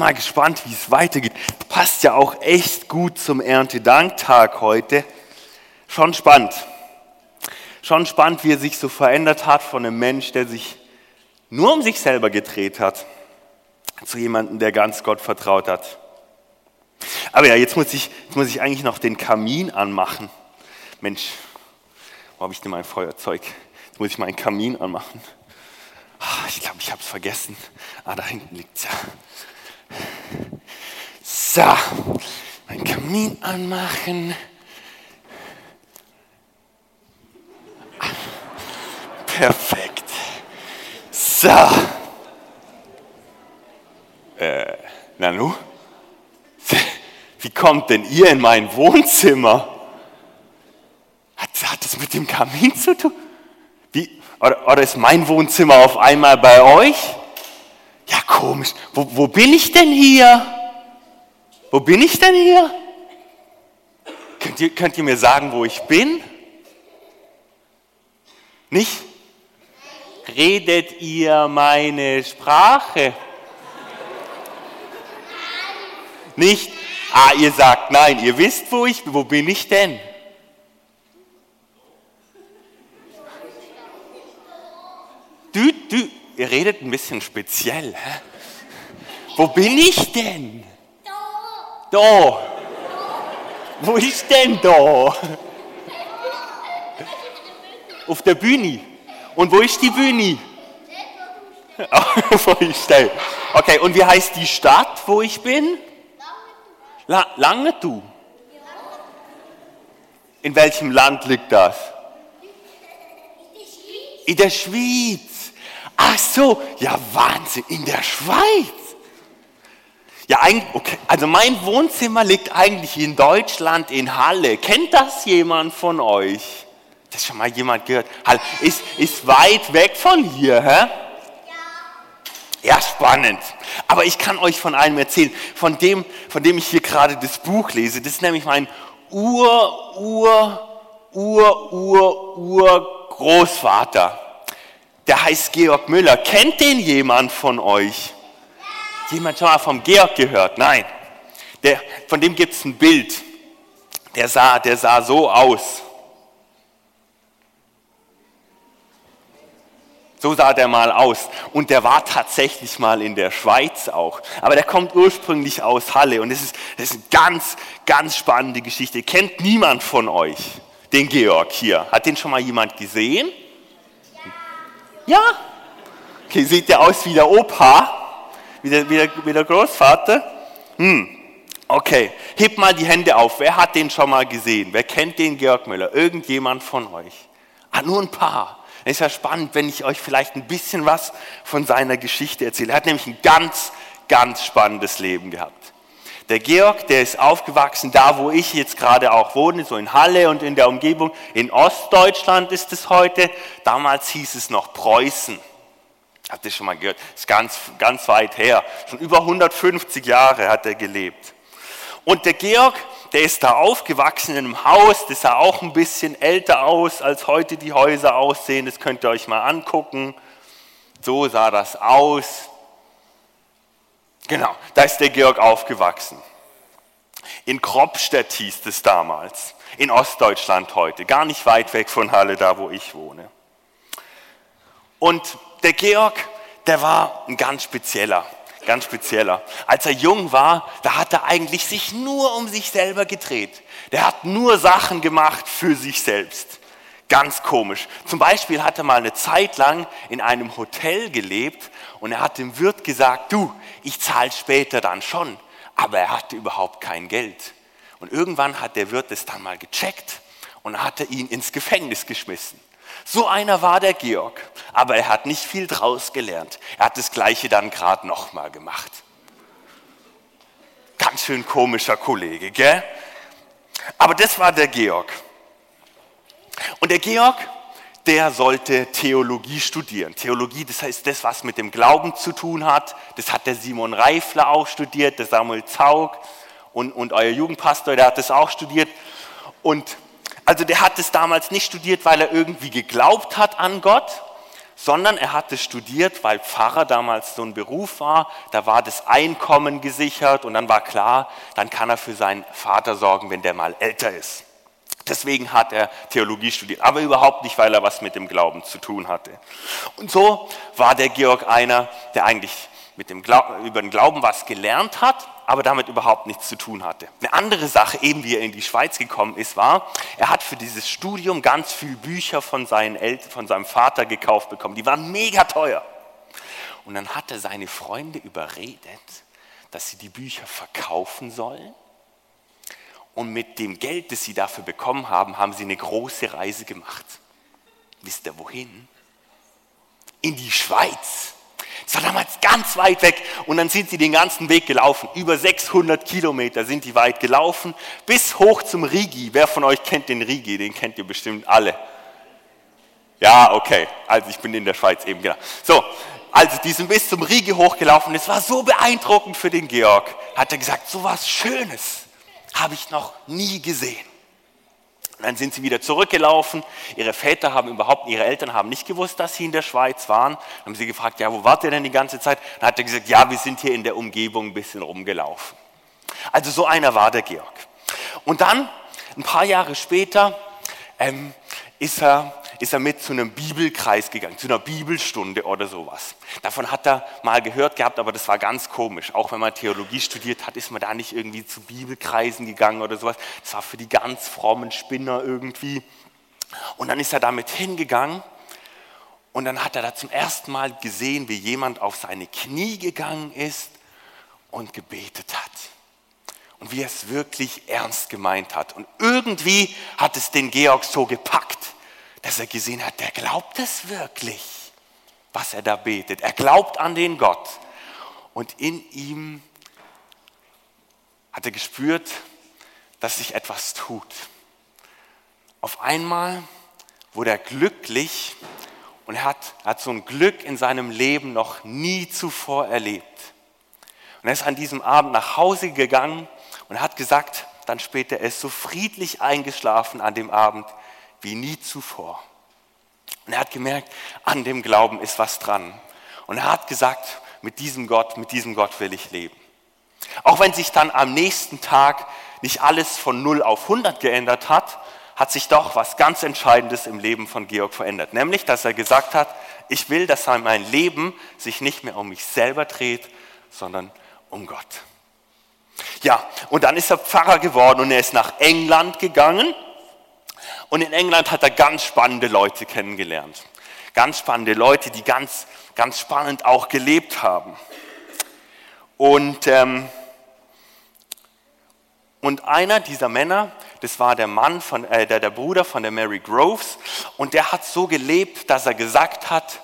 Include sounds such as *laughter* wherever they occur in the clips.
Mal gespannt, wie es weitergeht. Passt ja auch echt gut zum Erntedanktag heute. Schon spannend. Schon spannend, wie er sich so verändert hat von einem Mensch, der sich nur um sich selber gedreht hat, zu jemandem, der ganz Gott vertraut hat. Aber ja, jetzt muss ich, jetzt muss ich eigentlich noch den Kamin anmachen. Mensch, wo habe ich denn mein Feuerzeug? Jetzt muss ich meinen Kamin anmachen. Ah, ich glaube, ich habe es vergessen. Ah, da hinten liegt es ja. So, mein Kamin anmachen. Perfekt. So. Äh, Nanu? Wie kommt denn ihr in mein Wohnzimmer? Hat, hat das mit dem Kamin zu tun? Wie, oder, oder ist mein Wohnzimmer auf einmal bei euch? Ja, komisch. Wo, wo bin ich denn hier? Wo bin ich denn hier? Könnt ihr, könnt ihr mir sagen, wo ich bin? Nicht? Redet ihr meine Sprache? Nicht? Ah, ihr sagt nein. Ihr wisst, wo ich bin. Wo bin ich denn? Du, du, ihr redet ein bisschen speziell. Hä? Wo bin ich denn? Da. Da. Wo ist denn da? Auf der Bühne. Und wo ist die Bühne? *laughs* wo ich stehe. Okay, und wie heißt die Stadt, wo ich bin? La Langetu. In welchem Land liegt das? In der Schweiz. Ach so, ja Wahnsinn, in der Schweiz. Ja, okay. also mein Wohnzimmer liegt eigentlich in Deutschland, in Halle. Kennt das jemand von euch? Das schon mal jemand gehört? Halle ist, ist weit weg von hier, hä? Ja, spannend. Aber ich kann euch von einem erzählen, von dem, von dem ich hier gerade das Buch lese. Das ist nämlich mein Ur, Ur, Ur, Ur, Ur Großvater der heißt Georg Müller. Kennt den jemand von euch? Jemand schon mal vom Georg gehört? Nein. Der, von dem gibt es ein Bild. Der sah, der sah so aus. So sah der mal aus. Und der war tatsächlich mal in der Schweiz auch. Aber der kommt ursprünglich aus Halle. Und das ist, das ist eine ganz, ganz spannende Geschichte. Kennt niemand von euch den Georg hier? Hat den schon mal jemand gesehen? Ja. Okay, sieht der aus wie der Opa, wie der, wie der, wie der Großvater? Hm. Okay, hebt mal die Hände auf. Wer hat den schon mal gesehen? Wer kennt den Georg Müller? Irgendjemand von euch? Ah, nur ein paar. Es ist ja spannend, wenn ich euch vielleicht ein bisschen was von seiner Geschichte erzähle. Er hat nämlich ein ganz, ganz spannendes Leben gehabt. Der Georg, der ist aufgewachsen da, wo ich jetzt gerade auch wohne, so in Halle und in der Umgebung. In Ostdeutschland ist es heute. Damals hieß es noch Preußen. Habt ihr schon mal gehört? Ist ganz, ganz weit her. Schon über 150 Jahre hat er gelebt. Und der Georg, der ist da aufgewachsen in einem Haus, das sah auch ein bisschen älter aus, als heute die Häuser aussehen. Das könnt ihr euch mal angucken. So sah das aus. Genau, da ist der Georg aufgewachsen. In Kropstedt hieß es damals, in Ostdeutschland heute, gar nicht weit weg von Halle, da wo ich wohne. Und der Georg, der war ein ganz spezieller, ganz spezieller. Als er jung war, da hat er eigentlich sich nur um sich selber gedreht. Der hat nur Sachen gemacht für sich selbst. Ganz komisch. Zum Beispiel hat er mal eine Zeit lang in einem Hotel gelebt und er hat dem Wirt gesagt, du, ich zahle später dann schon. Aber er hatte überhaupt kein Geld. Und irgendwann hat der Wirt es dann mal gecheckt und hat er ihn ins Gefängnis geschmissen. So einer war der Georg, aber er hat nicht viel draus gelernt. Er hat das Gleiche dann gerade nochmal gemacht. Ganz schön komischer Kollege, gell? Aber das war der Georg. Und der Georg, der sollte Theologie studieren. Theologie, das heißt das, was mit dem Glauben zu tun hat. Das hat der Simon Reifler auch studiert, der Samuel Zaug und, und euer Jugendpastor, der hat das auch studiert. Und also der hat es damals nicht studiert, weil er irgendwie geglaubt hat an Gott, sondern er hatte studiert, weil Pfarrer damals so ein Beruf war. Da war das Einkommen gesichert und dann war klar, dann kann er für seinen Vater sorgen, wenn der mal älter ist. Deswegen hat er Theologie studiert, aber überhaupt nicht, weil er was mit dem Glauben zu tun hatte. Und so war der Georg einer, der eigentlich mit dem Glauben, über den Glauben was gelernt hat, aber damit überhaupt nichts zu tun hatte. Eine andere Sache, eben wie er in die Schweiz gekommen ist, war, er hat für dieses Studium ganz viele Bücher von, seinen Eltern, von seinem Vater gekauft bekommen. Die waren mega teuer. Und dann hat er seine Freunde überredet, dass sie die Bücher verkaufen sollen und mit dem Geld, das sie dafür bekommen haben, haben sie eine große Reise gemacht. Wisst ihr wohin? In die Schweiz. Es war damals ganz weit weg und dann sind sie den ganzen Weg gelaufen. Über 600 Kilometer sind die weit gelaufen, bis hoch zum Rigi. Wer von euch kennt den Rigi? Den kennt ihr bestimmt alle. Ja, okay. Also ich bin in der Schweiz eben, genau. So, also die sind bis zum Rigi hochgelaufen. Es war so beeindruckend für den Georg. Hat er gesagt, so was Schönes habe ich noch nie gesehen. Und dann sind sie wieder zurückgelaufen. Ihre Väter haben überhaupt, ihre Eltern haben nicht gewusst, dass sie in der Schweiz waren. Dann haben sie gefragt, ja, wo wart ihr denn die ganze Zeit? Dann hat er gesagt, ja, wir sind hier in der Umgebung ein bisschen rumgelaufen. Also so einer war der Georg. Und dann, ein paar Jahre später, ähm, ist er ist er mit zu einem Bibelkreis gegangen, zu einer Bibelstunde oder sowas. Davon hat er mal gehört gehabt, aber das war ganz komisch. Auch wenn man Theologie studiert hat, ist man da nicht irgendwie zu Bibelkreisen gegangen oder sowas. Das war für die ganz frommen Spinner irgendwie. Und dann ist er damit hingegangen und dann hat er da zum ersten Mal gesehen, wie jemand auf seine Knie gegangen ist und gebetet hat. Und wie er es wirklich ernst gemeint hat. Und irgendwie hat es den Georg so gepackt dass er gesehen hat, der glaubt es wirklich, was er da betet. Er glaubt an den Gott. Und in ihm hat er gespürt, dass sich etwas tut. Auf einmal wurde er glücklich und hat, hat so ein Glück in seinem Leben noch nie zuvor erlebt. Und er ist an diesem Abend nach Hause gegangen und hat gesagt, dann später, er ist so friedlich eingeschlafen an dem Abend, wie nie zuvor. Und er hat gemerkt, an dem Glauben ist was dran. Und er hat gesagt, mit diesem Gott, mit diesem Gott will ich leben. Auch wenn sich dann am nächsten Tag nicht alles von 0 auf 100 geändert hat, hat sich doch was ganz Entscheidendes im Leben von Georg verändert. Nämlich, dass er gesagt hat, ich will, dass mein Leben sich nicht mehr um mich selber dreht, sondern um Gott. Ja, und dann ist er Pfarrer geworden und er ist nach England gegangen und in England hat er ganz spannende Leute kennengelernt. Ganz spannende Leute, die ganz, ganz spannend auch gelebt haben. Und, ähm, und einer dieser Männer, das war der Mann von, äh, der, der Bruder von der Mary Groves, und der hat so gelebt, dass er gesagt hat,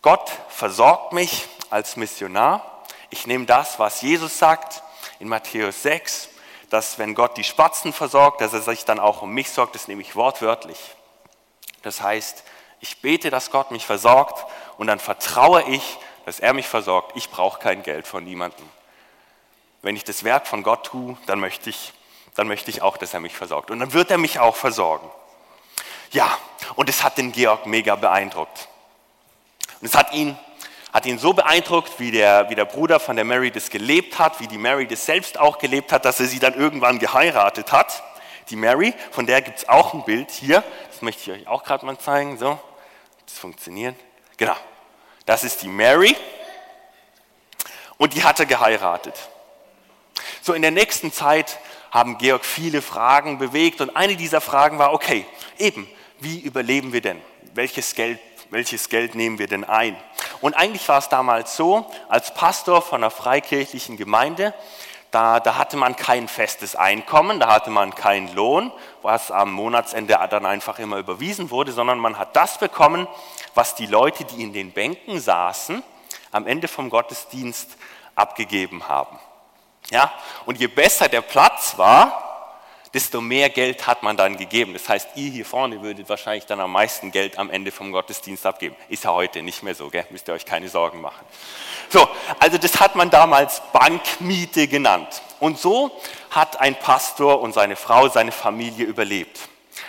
Gott versorgt mich als Missionar. Ich nehme das, was Jesus sagt in Matthäus 6 dass wenn Gott die Spatzen versorgt, dass er sich dann auch um mich sorgt, das nehme ich wortwörtlich. Das heißt, ich bete, dass Gott mich versorgt und dann vertraue ich, dass er mich versorgt. Ich brauche kein Geld von niemandem. Wenn ich das Werk von Gott tue, dann möchte ich, dann möchte ich auch, dass er mich versorgt. Und dann wird er mich auch versorgen. Ja, und es hat den Georg mega beeindruckt. Und es hat ihn hat ihn so beeindruckt, wie der, wie der Bruder von der Mary das gelebt hat, wie die Mary das selbst auch gelebt hat, dass er sie dann irgendwann geheiratet hat. Die Mary, von der gibt es auch ein Bild hier, das möchte ich euch auch gerade mal zeigen. So, das funktioniert. Genau, das ist die Mary und die hat er geheiratet. So in der nächsten Zeit haben Georg viele Fragen bewegt und eine dieser Fragen war, okay, eben, wie überleben wir denn? Welches Geld welches Geld nehmen wir denn ein? Und eigentlich war es damals so, als Pastor von einer freikirchlichen Gemeinde, da, da, hatte man kein festes Einkommen, da hatte man keinen Lohn, was am Monatsende dann einfach immer überwiesen wurde, sondern man hat das bekommen, was die Leute, die in den Bänken saßen, am Ende vom Gottesdienst abgegeben haben. Ja? Und je besser der Platz war, desto mehr Geld hat man dann gegeben. Das heißt, ihr hier vorne würdet wahrscheinlich dann am meisten Geld am Ende vom Gottesdienst abgeben. Ist ja heute nicht mehr so, gell? müsst ihr euch keine Sorgen machen. So, also das hat man damals Bankmiete genannt. Und so hat ein Pastor und seine Frau, seine Familie überlebt.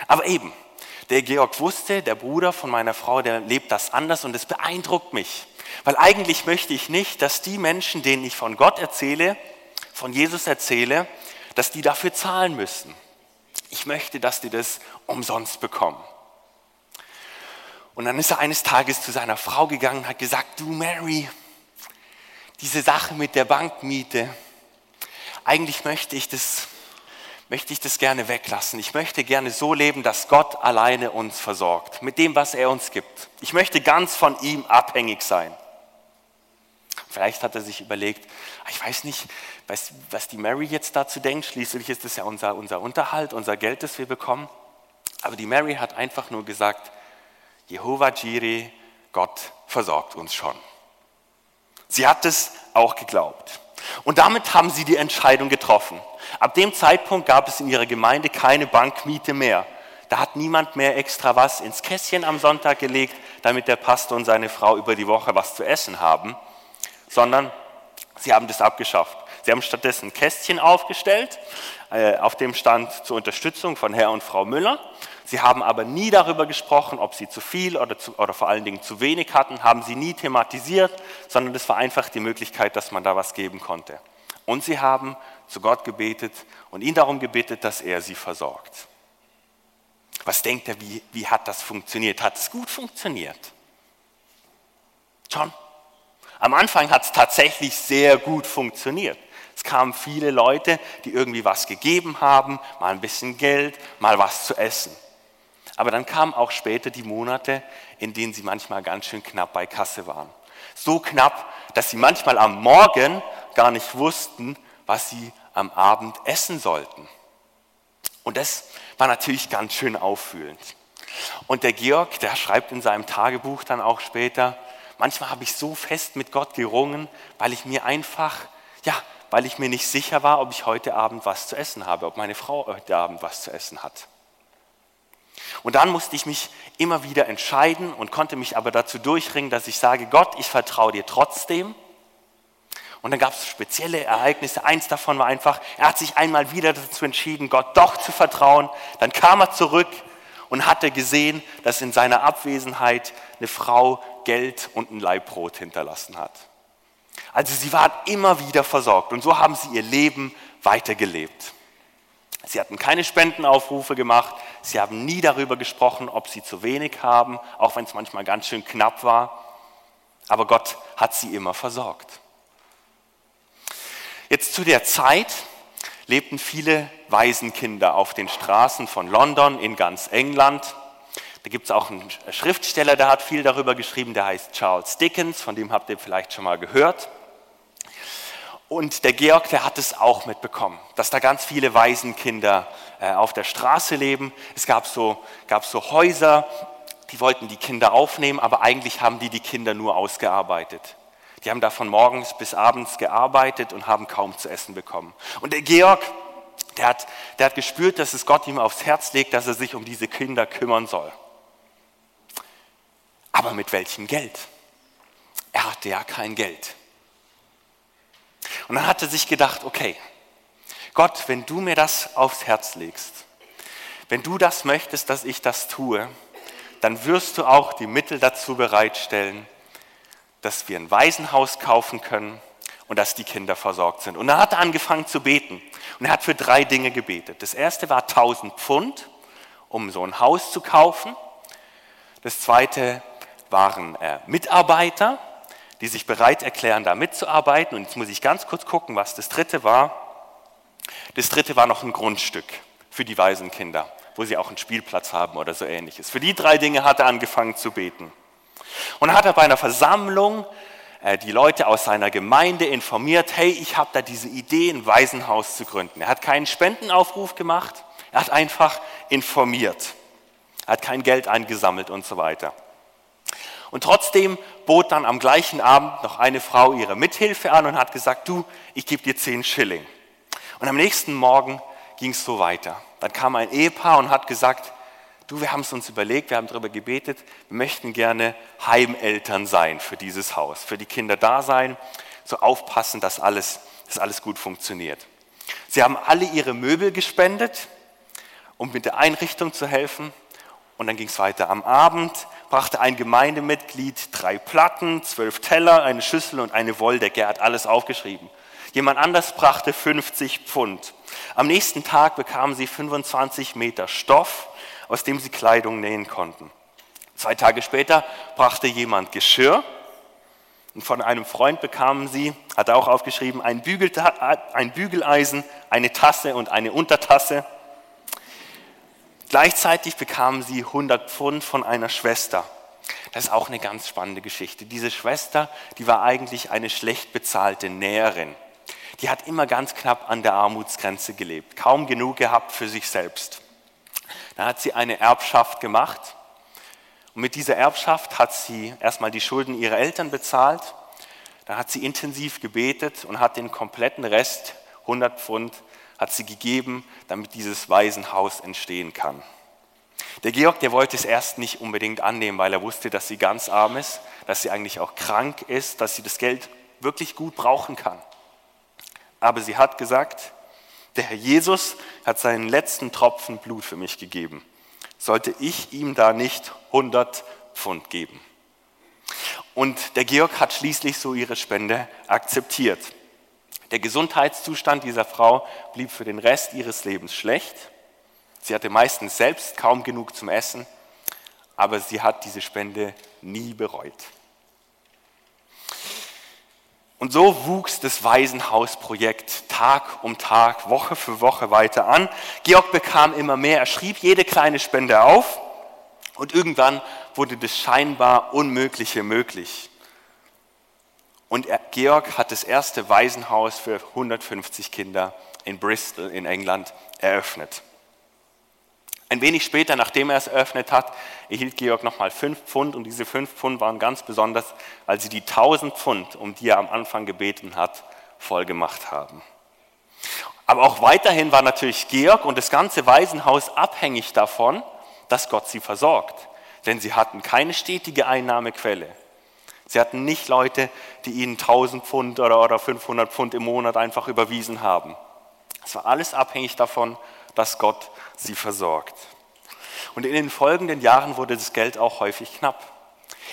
Aber eben, Der Georg wusste, der Bruder von meiner Frau, der lebt das anders und es beeindruckt mich. Weil eigentlich möchte ich nicht, dass die Menschen, denen ich von Gott erzähle, von Jesus erzähle, dass die dafür zahlen müssen. Ich möchte, dass die das umsonst bekommen. Und dann ist er eines Tages zu seiner Frau gegangen und hat gesagt, du Mary, diese Sache mit der Bankmiete, eigentlich möchte ich das, möchte ich das gerne weglassen. Ich möchte gerne so leben, dass Gott alleine uns versorgt, mit dem, was er uns gibt. Ich möchte ganz von ihm abhängig sein. Vielleicht hat er sich überlegt, ah, ich weiß nicht, was, was die Mary jetzt dazu denkt. Schließlich ist es ja unser, unser Unterhalt, unser Geld, das wir bekommen. Aber die Mary hat einfach nur gesagt, Jehova Jireh, Gott versorgt uns schon. Sie hat es auch geglaubt. Und damit haben sie die Entscheidung getroffen. Ab dem Zeitpunkt gab es in ihrer Gemeinde keine Bankmiete mehr. Da hat niemand mehr extra was ins Kästchen am Sonntag gelegt, damit der Pastor und seine Frau über die Woche was zu essen haben, sondern sie haben das abgeschafft. Sie haben stattdessen Kästchen aufgestellt, äh, auf dem stand zur Unterstützung von Herr und Frau Müller. Sie haben aber nie darüber gesprochen, ob sie zu viel oder, zu, oder vor allen Dingen zu wenig hatten, haben sie nie thematisiert, sondern es war einfach die Möglichkeit, dass man da was geben konnte. Und sie haben zu Gott gebetet und ihn darum gebetet, dass er sie versorgt. Was denkt er, wie, wie hat das funktioniert? Hat es gut funktioniert? Schon. Am Anfang hat es tatsächlich sehr gut funktioniert. Es kamen viele Leute, die irgendwie was gegeben haben, mal ein bisschen Geld, mal was zu essen. Aber dann kamen auch später die Monate, in denen sie manchmal ganz schön knapp bei Kasse waren. So knapp, dass sie manchmal am Morgen gar nicht wussten, was sie am Abend essen sollten. Und das war natürlich ganz schön auffühlend. Und der Georg, der schreibt in seinem Tagebuch dann auch später, manchmal habe ich so fest mit Gott gerungen, weil ich mir einfach, ja, weil ich mir nicht sicher war, ob ich heute Abend was zu essen habe, ob meine Frau heute Abend was zu essen hat. Und dann musste ich mich immer wieder entscheiden und konnte mich aber dazu durchringen, dass ich sage, Gott, ich vertraue dir trotzdem. Und dann gab es spezielle Ereignisse. Eins davon war einfach, er hat sich einmal wieder dazu entschieden, Gott doch zu vertrauen. Dann kam er zurück und hatte gesehen, dass in seiner Abwesenheit eine Frau Geld und ein Leibbrot hinterlassen hat. Also sie waren immer wieder versorgt und so haben sie ihr Leben weitergelebt. Sie hatten keine Spendenaufrufe gemacht, sie haben nie darüber gesprochen, ob sie zu wenig haben, auch wenn es manchmal ganz schön knapp war. Aber Gott hat sie immer versorgt. Jetzt zu der Zeit lebten viele Waisenkinder auf den Straßen von London in ganz England. Da gibt es auch einen Schriftsteller, der hat viel darüber geschrieben, der heißt Charles Dickens, von dem habt ihr vielleicht schon mal gehört. Und der Georg, der hat es auch mitbekommen, dass da ganz viele Waisenkinder äh, auf der Straße leben. Es gab so, gab so Häuser, die wollten die Kinder aufnehmen, aber eigentlich haben die die Kinder nur ausgearbeitet. Die haben da von morgens bis abends gearbeitet und haben kaum zu essen bekommen. Und der Georg, der hat, der hat gespürt, dass es Gott ihm aufs Herz legt, dass er sich um diese Kinder kümmern soll. Aber mit welchem Geld? Er hatte ja kein Geld. Und dann hat er sich gedacht, okay, Gott, wenn du mir das aufs Herz legst, wenn du das möchtest, dass ich das tue, dann wirst du auch die Mittel dazu bereitstellen, dass wir ein Waisenhaus kaufen können und dass die Kinder versorgt sind. Und dann hat er angefangen zu beten. Und er hat für drei Dinge gebetet. Das erste war 1000 Pfund, um so ein Haus zu kaufen. Das zweite waren äh, Mitarbeiter, die sich bereit erklären, da mitzuarbeiten. Und jetzt muss ich ganz kurz gucken, was das dritte war. Das dritte war noch ein Grundstück für die Waisenkinder, wo sie auch einen Spielplatz haben oder so ähnliches. Für die drei Dinge hat er angefangen zu beten. Und dann hat er bei einer Versammlung äh, die Leute aus seiner Gemeinde informiert, hey, ich habe da diese Idee, ein Waisenhaus zu gründen. Er hat keinen Spendenaufruf gemacht, er hat einfach informiert. Er hat kein Geld eingesammelt und so weiter. Und trotzdem bot dann am gleichen Abend noch eine Frau ihre Mithilfe an und hat gesagt, du, ich gebe dir zehn Schilling. Und am nächsten Morgen ging es so weiter. Dann kam ein Ehepaar und hat gesagt, du, wir haben es uns überlegt, wir haben darüber gebetet, wir möchten gerne Heimeltern sein für dieses Haus, für die Kinder da sein, so aufpassen, dass alles, dass alles gut funktioniert. Sie haben alle ihre Möbel gespendet, um mit der Einrichtung zu helfen Und dann ging es weiter. Am Abend brachte ein Gemeindemitglied drei Platten, zwölf Teller, eine Schüssel und eine Wolldecke. Er hat alles aufgeschrieben. Jemand anders brachte 50 Pfund. Am nächsten Tag bekamen sie 25 Meter Stoff, aus dem sie Kleidung nähen konnten. Zwei Tage später brachte jemand Geschirr und von einem Freund bekamen sie, hat er auch aufgeschrieben, ein, ein Bügeleisen, eine Tasse und eine Untertasse. Gleichzeitig bekamen sie 100 Pfund von einer Schwester. Das ist auch eine ganz spannende Geschichte. Diese Schwester, die war eigentlich eine schlecht bezahlte Näherin. Die hat immer ganz knapp an der Armutsgrenze gelebt, kaum genug gehabt für sich selbst. Da hat sie eine Erbschaft gemacht und mit dieser Erbschaft hat sie erstmal die Schulden ihrer Eltern bezahlt, dann hat sie intensiv gebetet und hat den kompletten Rest, 100 Pfund, hat sie gegeben, damit dieses Waisenhaus entstehen kann. Der Georg, der wollte es erst nicht unbedingt annehmen, weil er wusste, dass sie ganz arm ist, dass sie eigentlich auch krank ist, dass sie das Geld wirklich gut brauchen kann. Aber sie hat gesagt, der Herr Jesus hat seinen letzten Tropfen Blut für mich gegeben. Sollte ich ihm da nicht 100 Pfund geben? Und der Georg hat schließlich so ihre Spende akzeptiert. Der Gesundheitszustand dieser Frau blieb für den Rest ihres Lebens schlecht. Sie hatte meistens selbst kaum genug zum Essen, aber sie hat diese Spende nie bereut. Und so wuchs das Waisenhausprojekt Tag um Tag, Woche für Woche weiter an. Georg bekam immer mehr, er schrieb jede kleine Spende auf und irgendwann wurde das scheinbar Unmögliche möglich. Und er, Georg hat das erste Waisenhaus für 150 Kinder in Bristol in England eröffnet. Ein wenig später, nachdem er es eröffnet hat, erhielt Georg nochmal fünf Pfund und diese fünf Pfund waren ganz besonders, weil sie die 1000 Pfund, um die er am Anfang gebeten hat, voll gemacht haben. Aber auch weiterhin war natürlich Georg und das ganze Waisenhaus abhängig davon, dass Gott sie versorgt. Denn sie hatten keine stetige Einnahmequelle. Sie hatten nicht Leute, die ihnen 1000 Pfund oder 500 Pfund im Monat einfach überwiesen haben. Es war alles abhängig davon, dass Gott sie versorgt. Und in den folgenden Jahren wurde das Geld auch häufig knapp.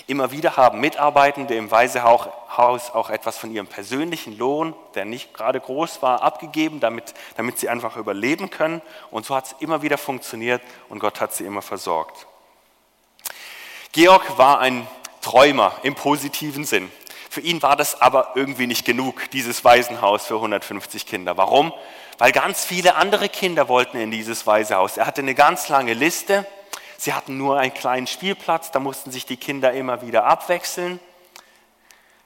Immer wieder haben Mitarbeitende im Waisehaus auch etwas von ihrem persönlichen Lohn, der nicht gerade groß war, abgegeben, damit, damit sie einfach überleben können. Und so hat es immer wieder funktioniert und Gott hat sie immer versorgt. Georg war ein Träumer im positiven Sinn. Für ihn war das aber irgendwie nicht genug, dieses Waisenhaus für 150 Kinder. Warum? Weil ganz viele andere Kinder wollten in dieses Waisenhaus. Er hatte eine ganz lange Liste. Sie hatten nur einen kleinen Spielplatz, da mussten sich die Kinder immer wieder abwechseln.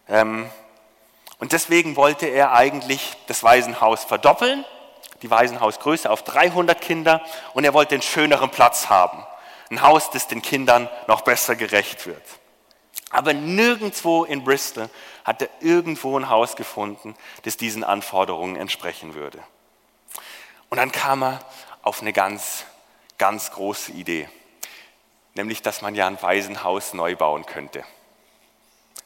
Ähm, und deswegen wollte er eigentlich das Waisenhaus verdoppeln, die Waisenhausgröße auf 300 Kinder und er wollte einen schöneren Platz haben. Ein Haus, das den Kindern noch besser gerecht wird. Aber nirgendwo in Bristol hat er irgendwo ein Haus gefunden, das diesen Anforderungen entsprechen würde. Und dann kam er auf eine ganz, ganz große Idee, nämlich dass man ja ein Waisenhaus neu bauen könnte.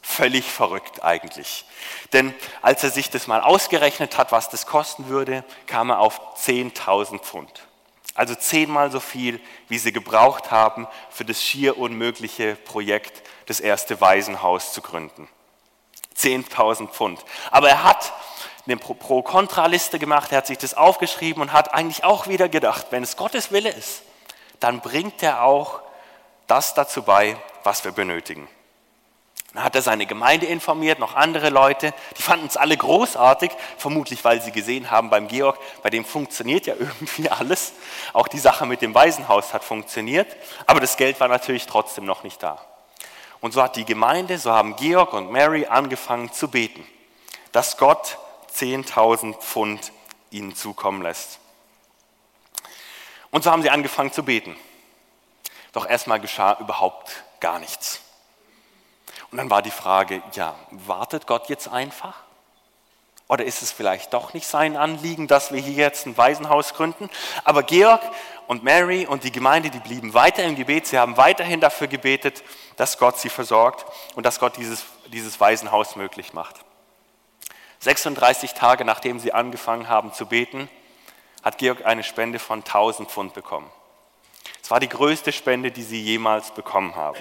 Völlig verrückt eigentlich. Denn als er sich das mal ausgerechnet hat, was das kosten würde, kam er auf 10.000 Pfund. Also zehnmal so viel, wie sie gebraucht haben für das schier unmögliche Projekt, das erste Waisenhaus zu gründen. 10.000 Pfund. Aber er hat eine Pro-Kontra-Liste gemacht, er hat sich das aufgeschrieben und hat eigentlich auch wieder gedacht, wenn es Gottes Wille ist, dann bringt er auch das dazu bei, was wir benötigen. Dann hat er seine Gemeinde informiert, noch andere Leute, die fanden es alle großartig, vermutlich weil sie gesehen haben beim Georg, bei dem funktioniert ja *laughs* irgendwie alles. Auch die Sache mit dem Waisenhaus hat funktioniert, aber das Geld war natürlich trotzdem noch nicht da. Und so hat die Gemeinde, so haben Georg und Mary angefangen zu beten, dass Gott 10.000 Pfund ihnen zukommen lässt. Und so haben sie angefangen zu beten. Doch erstmal geschah überhaupt gar nichts. Und dann war die Frage, ja, wartet Gott jetzt einfach? Oder ist es vielleicht doch nicht sein Anliegen, dass wir hier jetzt ein Waisenhaus gründen? Aber Georg und Mary und die Gemeinde, die blieben weiter im Gebet. Sie haben weiterhin dafür gebetet, dass Gott sie versorgt und dass Gott dieses, dieses Waisenhaus möglich macht. 36 Tage nachdem sie angefangen haben zu beten, hat Georg eine Spende von 1000 Pfund bekommen. Es war die größte Spende, die sie jemals bekommen haben.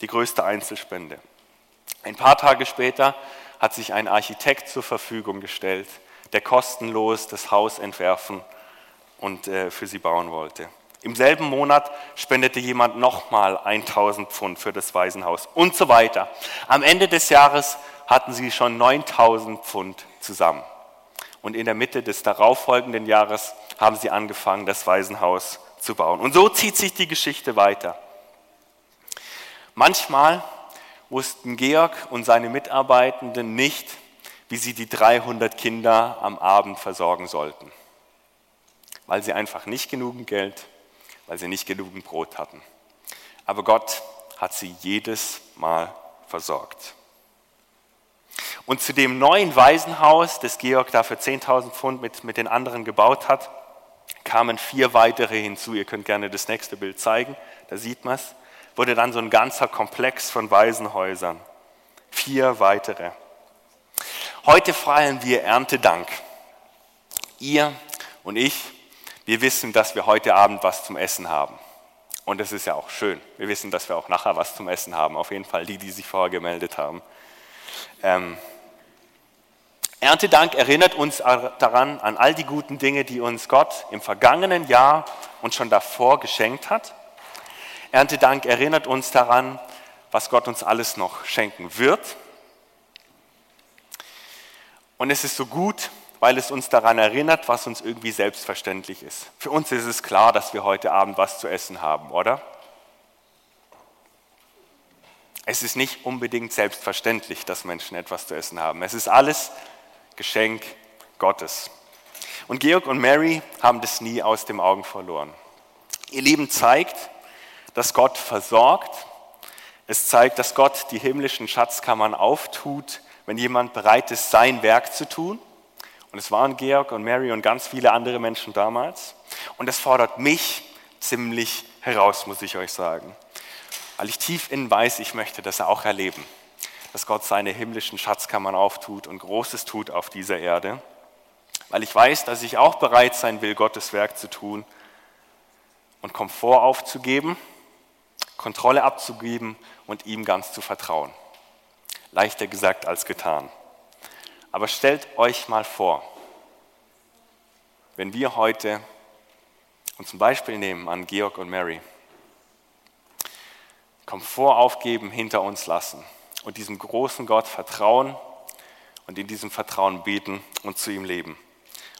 Die größte Einzelspende. Ein paar Tage später hat sich ein Architekt zur Verfügung gestellt, der kostenlos das Haus entwerfen und äh, für sie bauen wollte. Im selben Monat spendete jemand nochmal 1000 Pfund für das Waisenhaus und so weiter. Am Ende des Jahres hatten sie schon 9000 Pfund zusammen. Und in der Mitte des darauffolgenden Jahres haben sie angefangen, das Waisenhaus zu bauen. Und so zieht sich die Geschichte weiter. Manchmal wussten Georg und seine Mitarbeitenden nicht, wie sie die 300 Kinder am Abend versorgen sollten, weil sie einfach nicht genügend Geld, weil sie nicht genügend Brot hatten. Aber Gott hat sie jedes Mal versorgt. Und zu dem neuen Waisenhaus, das Georg da für 10.000 Pfund mit, mit den anderen gebaut hat, kamen vier weitere hinzu. Ihr könnt gerne das nächste Bild zeigen, da sieht man es. Wurde dann so ein ganzer Komplex von Waisenhäusern. Vier weitere. Heute feiern wir Erntedank. Ihr und ich, wir wissen, dass wir heute Abend was zum Essen haben. Und das ist ja auch schön. Wir wissen, dass wir auch nachher was zum Essen haben. Auf jeden Fall die, die sich vorher gemeldet haben. Ähm, Erntedank erinnert uns daran, an all die guten Dinge, die uns Gott im vergangenen Jahr und schon davor geschenkt hat. Erntedank erinnert uns daran, was Gott uns alles noch schenken wird. Und es ist so gut, weil es uns daran erinnert, was uns irgendwie selbstverständlich ist. Für uns ist es klar, dass wir heute Abend was zu essen haben, oder? Es ist nicht unbedingt selbstverständlich, dass Menschen etwas zu essen haben. Es ist alles Geschenk Gottes. Und Georg und Mary haben das nie aus dem Augen verloren. Ihr Leben zeigt, dass Gott versorgt. Es zeigt, dass Gott die himmlischen Schatzkammern auftut, wenn jemand bereit ist, sein Werk zu tun. Und es waren Georg und Mary und ganz viele andere Menschen damals. Und es fordert mich ziemlich heraus, muss ich euch sagen. Weil ich tief innen weiß, ich möchte das auch erleben dass Gott seine himmlischen Schatzkammern auftut und Großes tut auf dieser Erde, weil ich weiß, dass ich auch bereit sein will, Gottes Werk zu tun und Komfort aufzugeben, Kontrolle abzugeben und ihm ganz zu vertrauen. Leichter gesagt als getan. Aber stellt euch mal vor, wenn wir heute und zum Beispiel nehmen an Georg und Mary, Komfort aufgeben, hinter uns lassen und diesem großen Gott vertrauen und in diesem Vertrauen beten und zu ihm leben.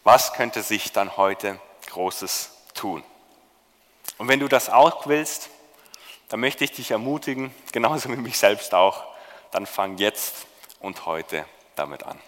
Was könnte sich dann heute Großes tun? Und wenn du das auch willst, dann möchte ich dich ermutigen, genauso wie mich selbst auch, dann fang jetzt und heute damit an.